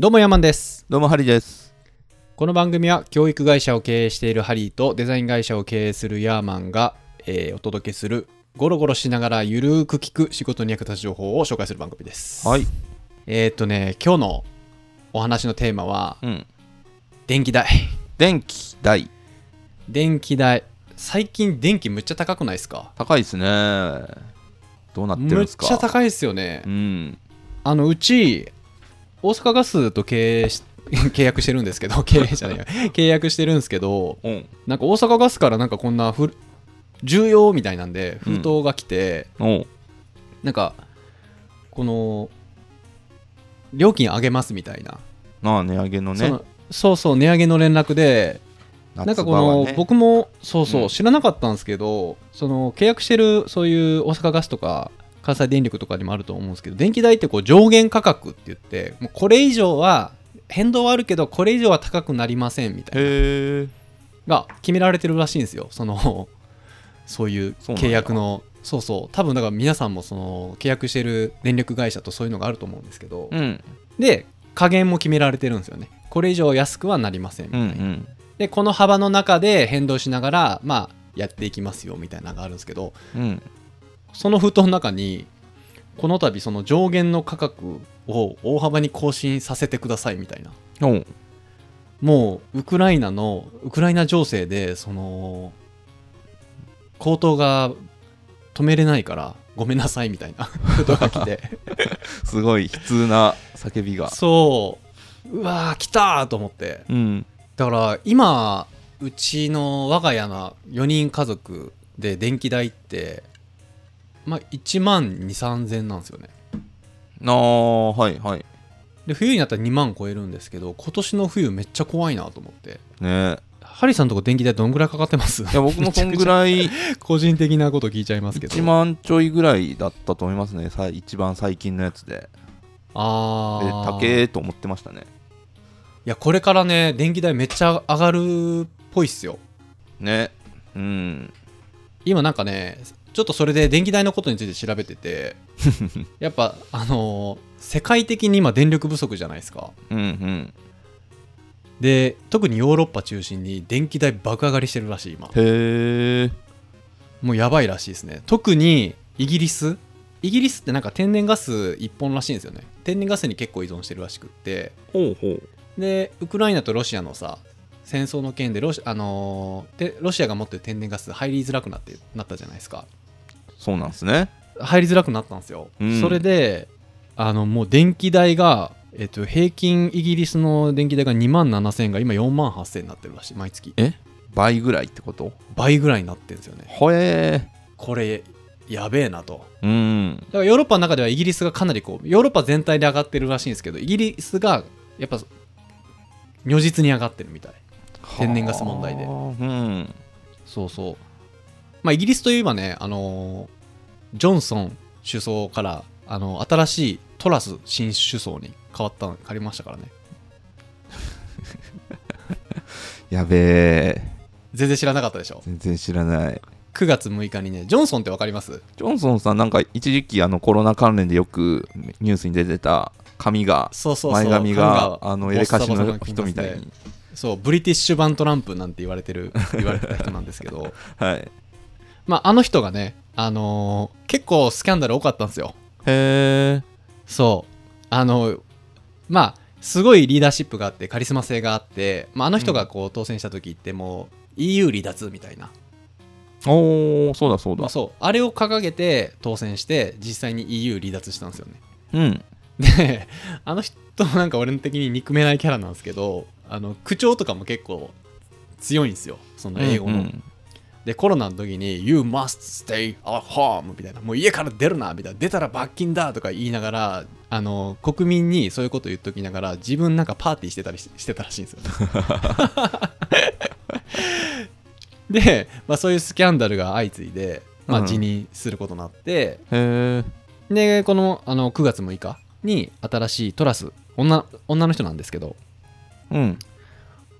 どうもヤマンですどうもハリです。この番組は教育会社を経営しているハリーとデザイン会社を経営するヤーマンが、えーお届けするゴロゴロしながらゆるーく聞く仕事に役立つ情報を紹介する番組ですはい。えーっとね今日のお話のテーマはうん。電気代電気代電気代最近電気むっちゃ高くないですか？高いですね。どうなってるんむっですかちゃ高いですよねうん。あのうち大阪ガスと経営し 契約してるんですけど 経営じゃないや。契約してるんですけどうん。なんか大阪ガスからなんかこんなふ重要みたいなんで封筒が来て、おうなんかこの料金上げますみたいな、なあ、値上げのね。そうそう値上げの連絡でなんかこの、ね、僕もそうそう、うん。知らなかったんですけどその契約してるそういう大阪ガスとか関西電力とかにもあると思うんですけど電気代ってこう上限価格って言ってもうこれ以上は変動はあるけどこれ以上は高くなりませんみたいな。が決められてるらしいんですよその そういう契約のそうそう多分だから皆さんもその契約してる電力会社とそういうのがあると思うんですけど、うん。で加減も決められてるんですよねこれ以上安くはなりませんみたういな、んうん。でこの幅の中で変動しながらまあやっていきますよみたいなのがあるんですけどうん。その封筒の中にこの度その上限の価格を大幅に更新させてくださいみたいな。もうウクライナのウクライナ情勢でその高騰が止めれないからごめんなさいみたいな ことが来て。すごい悲痛な叫びが。そう。うわー来たーと思って。うん。だから今うちの我が家の4人家族で電気代ってまあ1万2 3千なんですよねああ、はいはい。で冬になったら2万超えるんですけど今年の冬めっちゃ怖いなと思ってねハリーさんとこ電気代どんぐらいかかってます？いや、僕もそんぐらい、個人的なこと聞いちゃいますけど1万ちょいぐらいだったと思いますね。さ一番最近のやつで。で、ああ高えと思ってましたね。いやこれからね電気代めっちゃ上がるっぽいっすよね。うん。今なんかねちょっとそれで電気代のことについて調べてて やっぱあのー世界的に今電力不足じゃないですか。うんうん。で特にヨーロッパ中心に電気代爆上がりしてるらしい今。へえ。もうやばいらしいですね。特にイギリス。イギリスってなんか天然ガス一本らしいんですよね。天然ガスに結構依存してるらしくって。ほうほう。でウクライナとロシアのさ戦争の件でロシ,、あのーでロシアが持ってる天然ガス入りづらくなってなったじゃないですかそうなんですね。入りづらくなったんですよ、うん。それであのもう電気代が、えっと、平均イギリスの電気代が2万7000円が今4万8000円になってるらしい毎月。え？倍ぐらいってこと？倍ぐらいになってるんですよね。ほえ。これやべえなと。ー。うん。だからヨーロッパの中ではイギリスがかなりこうヨーロッパ全体で上がってるらしいんですけどイギリスがやっぱ如実に上がってるみたい。天然ガス問題で。はあうん。そうそうまあイギリスといえばねあのージョンソン首相からあの新しいトラス新首相に変わった変わりましたからね やべえ。全然知らなかったでしょ全然知らない。9月6日にねジョンソンってわかります？ジョンソンさん、なんか一時期あのコロナ関連でよくニュースに出てた髪が、そうそう前髪があのエレカシの人みたいに。そうブリティッシュ版トランプなんて言われてる言われてた人なんですけど はい。まああの人がねあのー結構スキャンダル多かったんですよ。へえ。そう。あのまあすごいリーダーシップがあってカリスマ性があって、まあ、あの人がこう当選した時ってもう EU 離脱みたいな、おー、そうだそうだ。まあ、。そう。あれを掲げて当選して実際に EU 離脱したんですよね。うん。であの人なんか俺的に憎めないキャラなんですけどあの口調とかも結構強いんですよ。その英語の、うんうんでコロナの時に「You must stay at home」みたいな「もう家から出るな」みたいな「出たら罰金だ」とか言いながらあの国民にそういうこと言っときながら自分なんかパーティーしてたりししてたらしいんですよね で、まあ、そういうスキャンダルが相次いで、まあ、うん辞任することになって、へえ。でこのあの9月6日に新しいトラス女女の人なんですけどうん。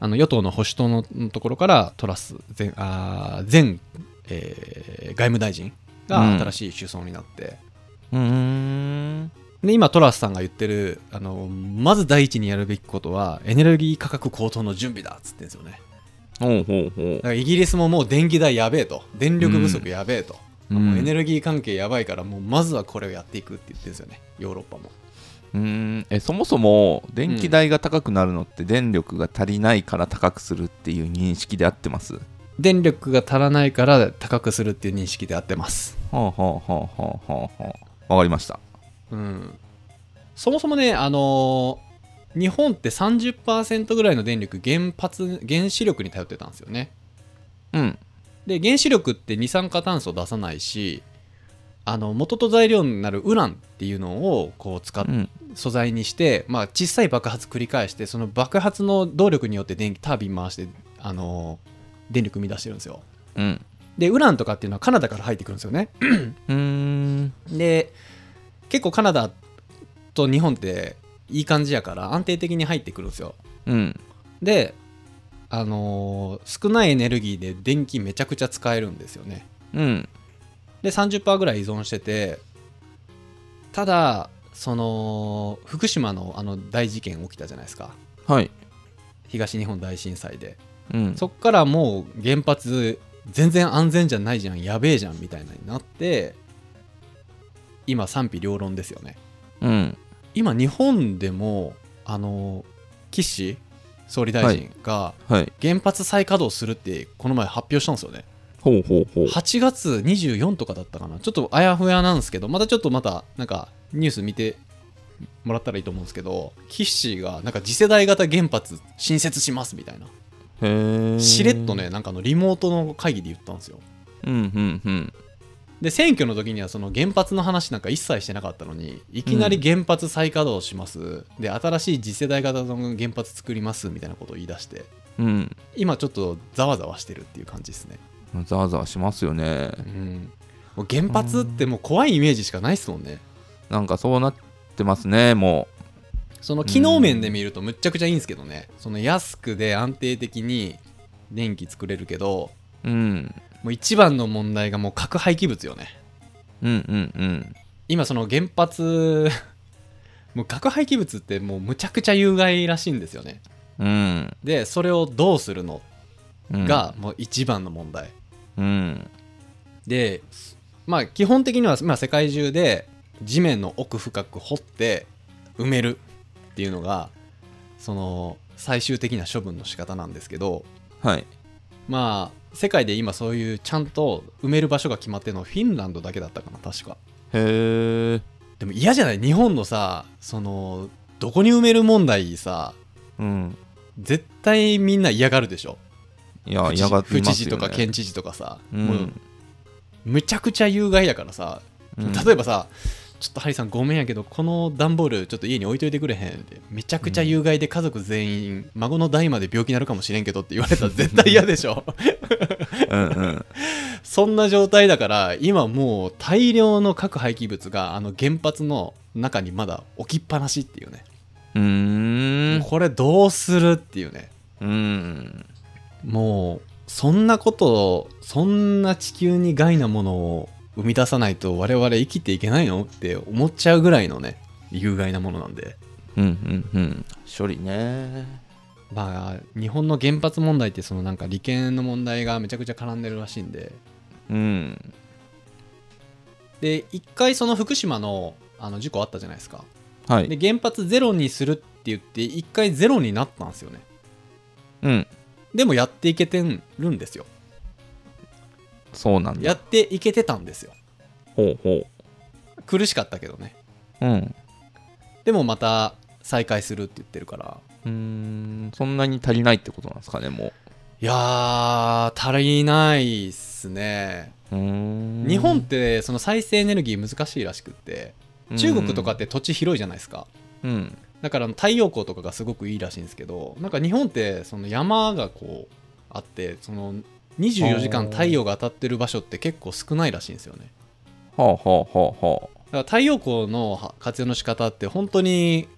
あの与党の保守党のところからトラス前あー前、えー外務大臣が新しい首相になって、うーん。で今トラスさんが言ってるあのまず第一にやるべきことはエネルギー価格高騰の準備だっつってんですよね。ほうほうほだからイギリスももう電気代やべえと。電力不足やべえと、うもうエネルギー関係やばいからもうまずはこれをやっていくって言ってるんですよね。ヨーロッパもうーん。えそもそも電気代が高くなるのって電力が足りないから高くするっていう認識で合ってます？電力が足らないから高くするっていう認識で合ってます。はあはあはあはあはあはあ。わかりました。うん。そもそもねあのー日本って30%ぐらいの電力原発原子力に頼ってたんですよね。うん。で原子力って二酸化炭素出さないしあの元と材料になるウランっていうのをこう使っうん素材にして、まあ、小さい爆発繰り返してその爆発の動力によって電気タービン回して、あのー電力生み出してるんですよ。うん。でウランとかっていうのはカナダから入ってくるんですよね。うーん。で結構カナダと日本っていい感じやから安定的に入ってくるんですよ。うん。であのー少ないエネルギーで電気めちゃくちゃ使えるんですよね。うん。で30%ぐらい依存しててただその福島のあの大事件起きたじゃないですか。はい。東日本大震災で。うん。そっからもう原発全然安全じゃないじゃんやべえじゃんみたいなになって今賛否両論ですよね。うん。今日本でもあの岸総理大臣がはい。原発再稼働するってこの前発表したんですよね。ほうほうほう。8月24とかだったかな。ちょっとあやふやなんですけどまたちょっとまたなんかニュース見てもらったらいいと思うんですけど岸がなんか次世代型原発新設しますみたいな。へえしれっとねなんかあのリモートの会議で言ったんですよ。うんうんうん。で選挙の時にはその原発の話なんか一切してなかったのにいきなり原発再稼働します、で新しい次世代型の原発作りますみたいなことを言い出して。うん。今ちょっとざわざわしてるっていう感じですね、ざわざわしますよね。うん、もう原発ってもう怖いイメージしかないっすもんねなんかそうなってますねもその機能面で見るとむっちゃくちゃいいんですけどね。その安くで安定的に電気作れるけどううん。もう一番の問題がもう核廃棄物よね。うんうんうん。今その原発 もう核廃棄物ってもうむちゃくちゃ有害らしいんですよね。うん。でそれをどうするの？うん。がもう一番の問題、うん。でまあ基本的にはまあ世界中で地面の奥深く掘って埋めるっていうのがその最終的な処分の仕方なんですけどはい。まあ世界で今そういうちゃんと埋める場所が決まってるのはフィンランドだけだったかな確か。へえでも嫌じゃない？日本のさそのどこに埋める問題さうん。絶対みんな嫌がるでしょ？いや嫌がって府ますよね。知事とか県知事とかさ、うもうんむちゃくちゃ有害やからさ、うん。例えばさちょっとハリさんごめんやけどこの段ボールちょっと家に置いといてくれへんってめちゃくちゃ有害で家族全員、孫の代まで病気になるかもしれんけどって言われたら絶対嫌でしょ。うん。うん。そん。な状態だから今もう大量の核廃棄物があの原発の中にまだ置きっぱなしっていうね、うーん。これどうするっていうねうん。もうそん。なことそん。な地球に害なものを生み出さないと我々生きていけないの？って思っちゃうぐらいのね有害なものなんで。うんうんうん。処理ね。まあ日本の原発問題ってそのなんか利権の問題がめちゃくちゃ絡んでるらしいんで。うん。で一回その福島のあの事故あったじゃないですか。はい。で原発ゼロにするって言って一回ゼロになったんですよね。うん。でもやっていけてるんですよそうなんだ。やっていけてたんですよ。ほうほ苦しかったけどね。ううん。でもまた再開するって言ってるから。うーん。そんなに足りないってことなんですかねもいやー足りないっすね。ううーん。日本ってその再生エネルギー難しいらしくって中国とかって土地広いじゃないですか。うん。だから太陽光とかがすごくいいらしいんですけどなんか日本ってその山がこうあってその24時間太陽が当たってる場所って結構少ないらしいんですよね。はあはあはあはあ。だから太陽光のは活用の仕方って本当に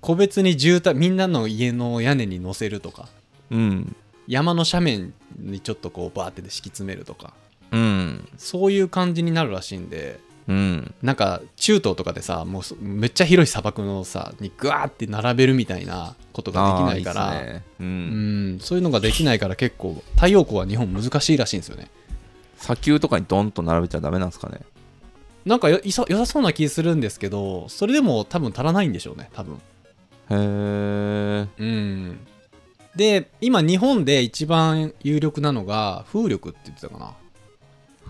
個別に住宅みんなの家の屋根に乗せるとかうん。山の斜面にちょっとこうバーって敷き詰めるとかうん。そういう感じになるらしいんでうん。なんか中東とかでさもうそめっちゃ広い砂漠のさにグワーって並べるみたいなことができないからいいね。ううん。んそういうのができないから結構太陽光は日本難しいらしいんですよね。砂丘とかにドンと並べちゃダメなんですかね。なんかよ良さそうな気するんですけどそれでも多分足らないんでしょうね多分。へえうん。で今日本で一番有力なのが風力って言ってたかな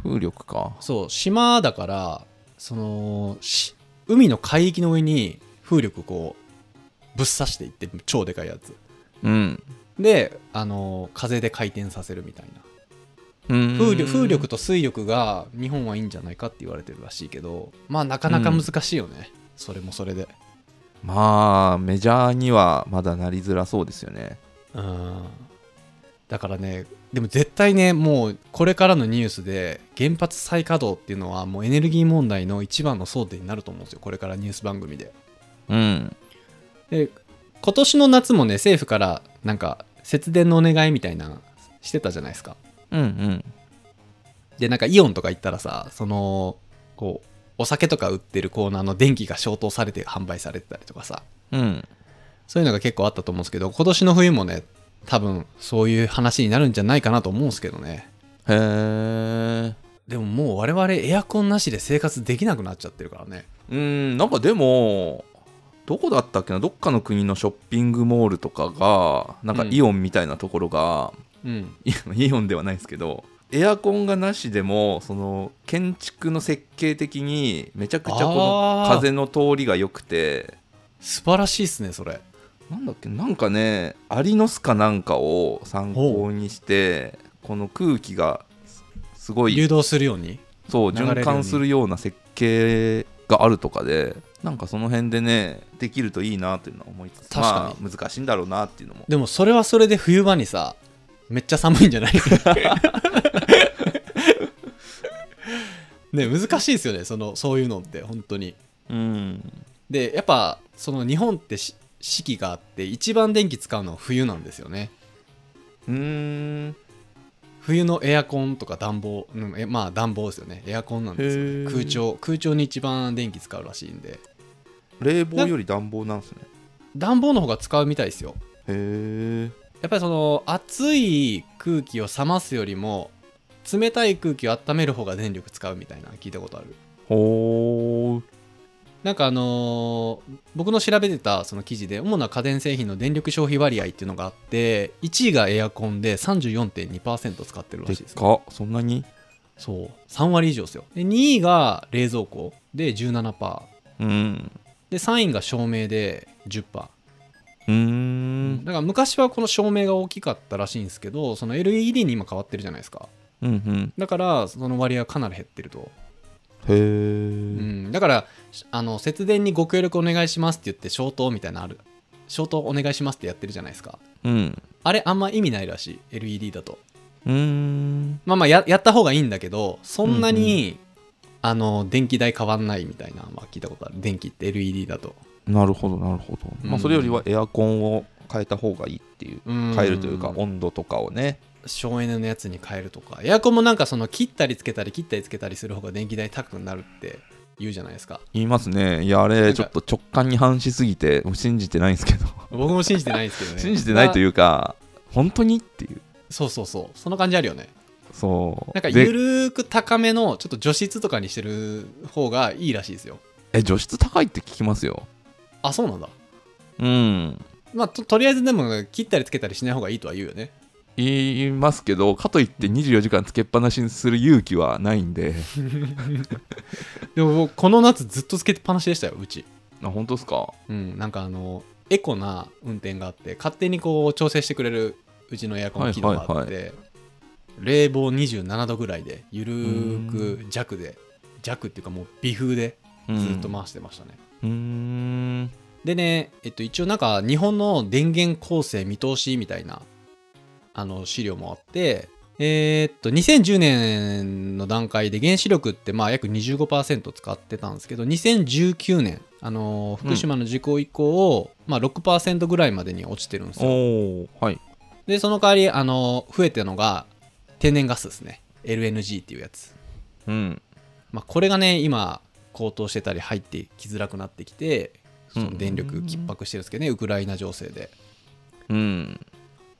風力か。そう島だからそのし海の海域の上に風力こうぶっ刺していって超でかいやつ。うん。であの風で回転させるみたいな。風風力風力と水力が日本はいいんじゃないかって言われてるらしいけどまあなかなか難しいよね、それもそれで。まあメジャーにはまだなりづらそうですよね。うん。だからねでも絶対ねもうこれからのニュースで原発再稼働っていうのはもうエネルギー問題の一番の争点になると思うんですよこれからニュース番組で。うん。で今年の夏もね政府からなんか節電のお願いみたいなしてたじゃないですか。うんうん。でなんかイオンとか行ったらさそのこうお酒とか売ってるコーナーの電気が消灯されて販売されてたりとかさ。うん。そういうのが結構あったと思うんですけど今年の冬もね多分そういう話になるんじゃないかなと思うんですけどね。へえでももう我々エアコンなしで生活できなくなっちゃってるからね。うんなんかでもどこだったっけな？どっかの国のショッピングモールとかがなんかうん。イオンみたいなところが、うん。いイオンではないですけどエアコンがなしでもその建築の設計的にめちゃくちゃこの風の通りが良くて。素晴らしいっすねそれなんだっけ？なんかねアリの巣かなんかを参考にしてこの空気がすすごい流動するように？そう循環するような設計があるとかでなんかその辺でねできるといいなというのは思いつつ確かに。まあ、難しいんだろうなっていうのも。でもそれはそれで冬場にさめっちゃ寒いんじゃない？ね難しいですよねそのそういうのって本当に。うん。でやっぱその日本ってし四季があって一番電気使うのは冬なんですよね。うーん。冬のエアコンとか暖房、うん、えまあ暖房ですよね。エアコンなんですよへー。空調空調に一番電気使うらしいんで。冷房より暖房なんですね。暖房の方が使うみたいですよ。へえやっぱりその暑い空気を冷ますよりも冷たい空気を温める方が電力使うみたいなの聞いたことある。ほーなんかあのー僕の調べてたその記事で主な家電製品の電力消費割合っていうのがあって1位がエアコンで34.2%使ってるらしいですか。そんなに？そう。3割以上ですよ。で2位が冷蔵庫で17%うん。で3位が照明で10%うーん。だから昔はこの照明が大きかったらしいんですけどその LED に今変わってるじゃないですか。うんうん。だからその割合はかなり減ってると、へえ、うん、だからあの節電にご協力お願いしますって言って消灯みたいなのある。消灯お願いしますってやってるじゃないですか。うん。あれあんま意味ないらしい。LED だと。うーん。まあまあややった方がいいんだけどそんなに、あの電気代変わんないみたいな、まあ、聞いたことある。電気って LED だと。なるほどなるほど、まうん。あそれよりはエアコンを変えた方がいいっていう。うん。変えるというか温度とかをね省エネのやつに変えるとか。エアコンもなんかその切ったりつけたり切ったりつけたりする方が電気代高くなるって言うじゃないですか。言いますね。いやあれちょっと直感に反しすぎて信じてないんですけど。僕も信じてないんですけどね。信じてないとういうか本当にっていう。そうそうそう。その感じあるよね。そう。なんかでゆるーく高めのちょっと除湿とかにしてる方がいいらしいですよ。え除湿高いって聞きますよ。あそうなんだ。うん。まあととりあえずでも切ったりつけたりしない方がいいとは言うよね言いますけどかといって24時間つけっぱなしにする勇気はないんで。でも僕この夏ずっとつけっぱなしでしたようち。あ本当ですか？うんなんかあのエコな運転があって勝手にこう調整してくれるうちのエアコン機能があって、はい冷房27度ぐらいでゆるーく弱で弱っていうかもう微風でずっと回してましたね、うーん。でね、えっと、一応なんか日本の電源構成見通しみたいなあの資料もあってえーっと2010年の段階で原子力ってまあ約25%使ってたんですけど2019年あの福島の事故以降、まあ、6%ぐらいまでに落ちてるんですおよ。おはい。でその代わりあの増えてるのが天然ガスですね。LNG っていうやつ。うん。まあ、これがね今高騰してたり入ってきづらくなってきてその電力逼迫してるんですけどね、ウクライナ情勢で。うん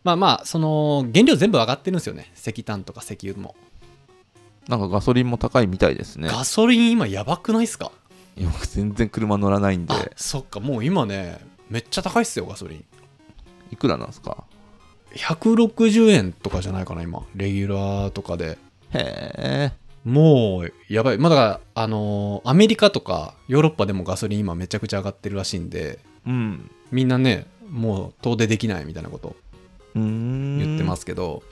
まあまあその原料全部上がってるんですよね。石炭とか石油も、なんかガソリンも高いみたいですね。ガソリン今やばくないっすか？いや僕全然車乗らないんで。あそっか。もう今ねめっちゃ高いっすよガソリン。いくらなんですか？160円とかじゃないかな今。レギュラーとかで。へえ。もうやばい。まあだからあのーアメリカとかヨーロッパでもガソリン今めちゃくちゃ上がってるらしいんで。うん。みんなねもう遠出できないみたいなこと言ってますけど、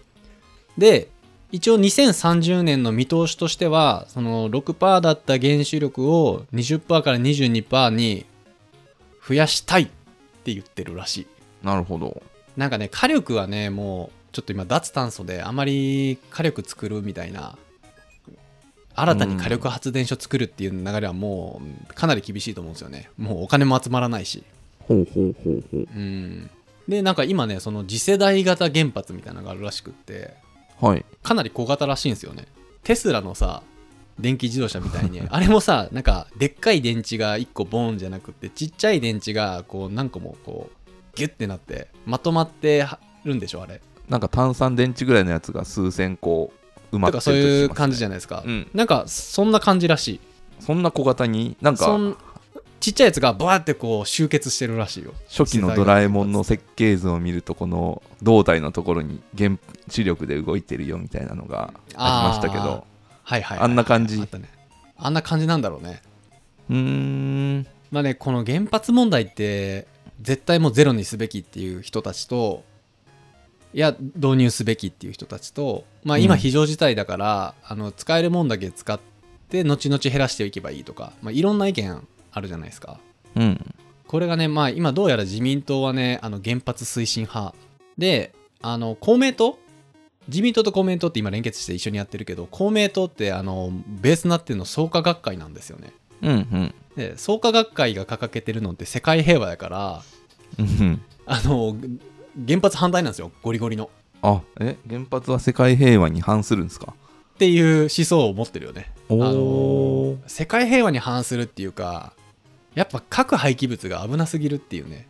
で一応2030年の見通しとしてはその6%だった原子力を20%から22%に増やしたいって言ってるらしい。なるほど。なんかね火力はねもうちょっと今脱炭素であまり火力作るみたいな新たに火力発電所作るっていう流れはもうかなり厳しいと思うんですよね。もうお金も集まらないし。ほうほうほうほう。うんでなんか今ねその次世代型原発みたいなのがあるらしくってはい。かなり小型らしいんですよね。テスラのさ電気自動車みたいに あれもさなんかでっかい電池が1個ボーンじゃなくってちっちゃい電池がこう何個もこうギュッてなってまとまってるんでしょあれ。なんか炭酸電池ぐらいのやつが数千個埋まってかそういう感じじゃゃないですか、うん。なんかそんな感じらしい。そんな小型になんかそんちっちゃいやつがバーってこう集結してるらしいよ。初期のドラえもんの設計図を見るとこの胴体のところに原子力で動いてるよみたいなのがありましたけど。はいはいはいあんな感じ。あね。あんな感じなんだろうね。うーん。まあねこの原発問題って絶対もうゼロにすべきっていう人たちといや導入すべきっていう人たちとまあ今うん。非常事態だから、あの使えるもんだけ使って後々減らしていけばいいとか、まあ、いろんな意見あるじゃないですか。うん。これがねまあ今どうやら自民党はねあの原発推進派。であの公明党？自民党と公明党って今連結して一緒にやってるけど公明党ってあのベースになってるの創価学会なんですよね。うんうん。で創価学会が掲げてるのって世界平和だからうん。あの原発反対なんですよ。ゴリゴリの。あえ？原発は世界平和に反するんですか？っていう思想を持ってるよね。おあおの世界平和に反するっていうかやっぱ核廃棄物が危なすぎるっていうね。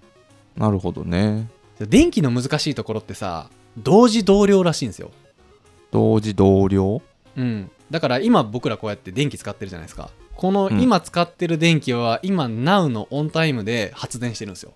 なるほどね。電気の難しいところってさ同時同量らしいんですよ。同時同量？うん。だから今僕らこうやって電気使ってるじゃないですか。このうん今使ってる電気は今 Now のオンタイムで発電してるんですよ。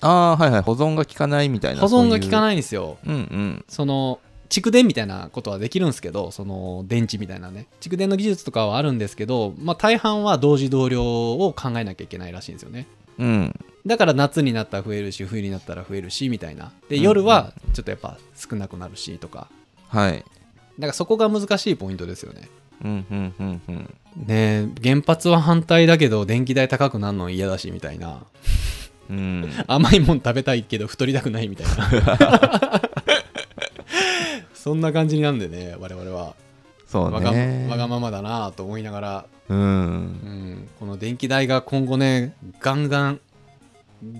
ああーはいはい。保存が効かないみたいな。保存が効かいないんですよ。うんう。んその蓄電みたいなことはできるんですけどその電池みたいなね。蓄電の技術とかはあるんですけど、まあ、大半は同時同量を考えなきゃいけないらしいんですよね。うん。だから夏になったら増えるし冬になったら増えるしみたいな。でうん。夜はちょっとやっぱ少なくなるしとか。はい。だからそこが難しいポイントですよね。うんうんうんうん。ねえ原発は反対だけど電気代高くなるの嫌だしみたいな。うん。甘いもん食べたいけど太りたくないみたいな そんな感じなんでね我々は。そうわがねわがままだなと思いながら、ううん。ん、この電気代が今後ねガンガン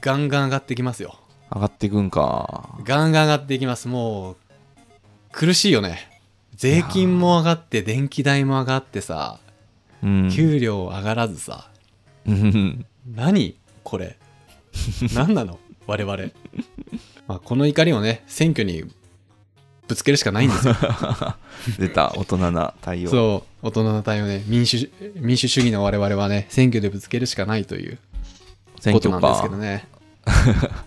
ガンガン上がってきますよ。上がっていくんか。ガンガン上がっていきます。もう苦しいよね。税金も上がって電気代も上がってさうん。給料上がらずさ、うん。何？これ。何なの？我々、まあ、この怒りをね選挙にぶつけるしかないんですよ。出た大人な対応。そう大人の対応ね民主民主主義の我々はね選挙でぶつけるしかないという選ことなんですけどね。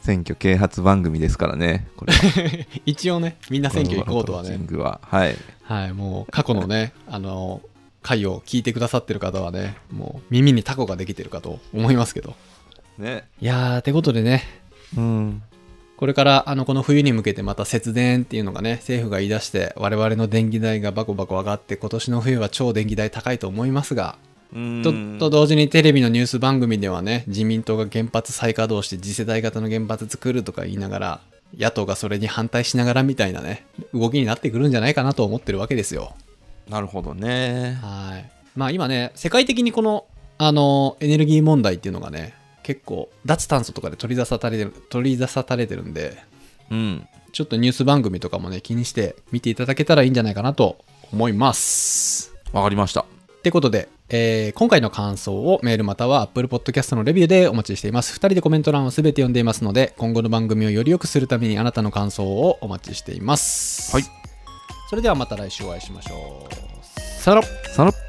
選挙啓発番組ですからねこれは。一応ねみんな選挙行こうとはね。は。はい。はいもう過去のねあの回を聞いてくださってる方はねもう耳にタコができてるかと思いますけど。ね。いやーてことでね。うんこれからあのこの冬に向けてまた節電っていうのがね政府が言い出して我々の電気代がバコバコ上がって今年の冬は超電気代高いと思いますがうん。とと同時にテレビのニュース番組ではね自民党が原発再稼働して次世代型の原発作るとか言いながら野党がそれに反対しながらみたいなね動きになってくるんじゃないかなと思ってるわけですよ。なるほどね。はい。まあ今ね世界的にこのあのエネルギー問題っていうのがね結構脱炭素とかで取り出されてる取り出されてるんでうんちょっとニュース番組とかもね気にして見ていただけたらいいんじゃないかなと思いますわかりましたってことで、えー今回の感想をメールまたは Apple Podcast のレビューでお待ちしています。2人でコメント欄をすべて読んでいますので、今後の番組をより良くするためにあなたの感想をお待ちしています。はい。それではまた来週お会いしましょう。さよなら。さよなら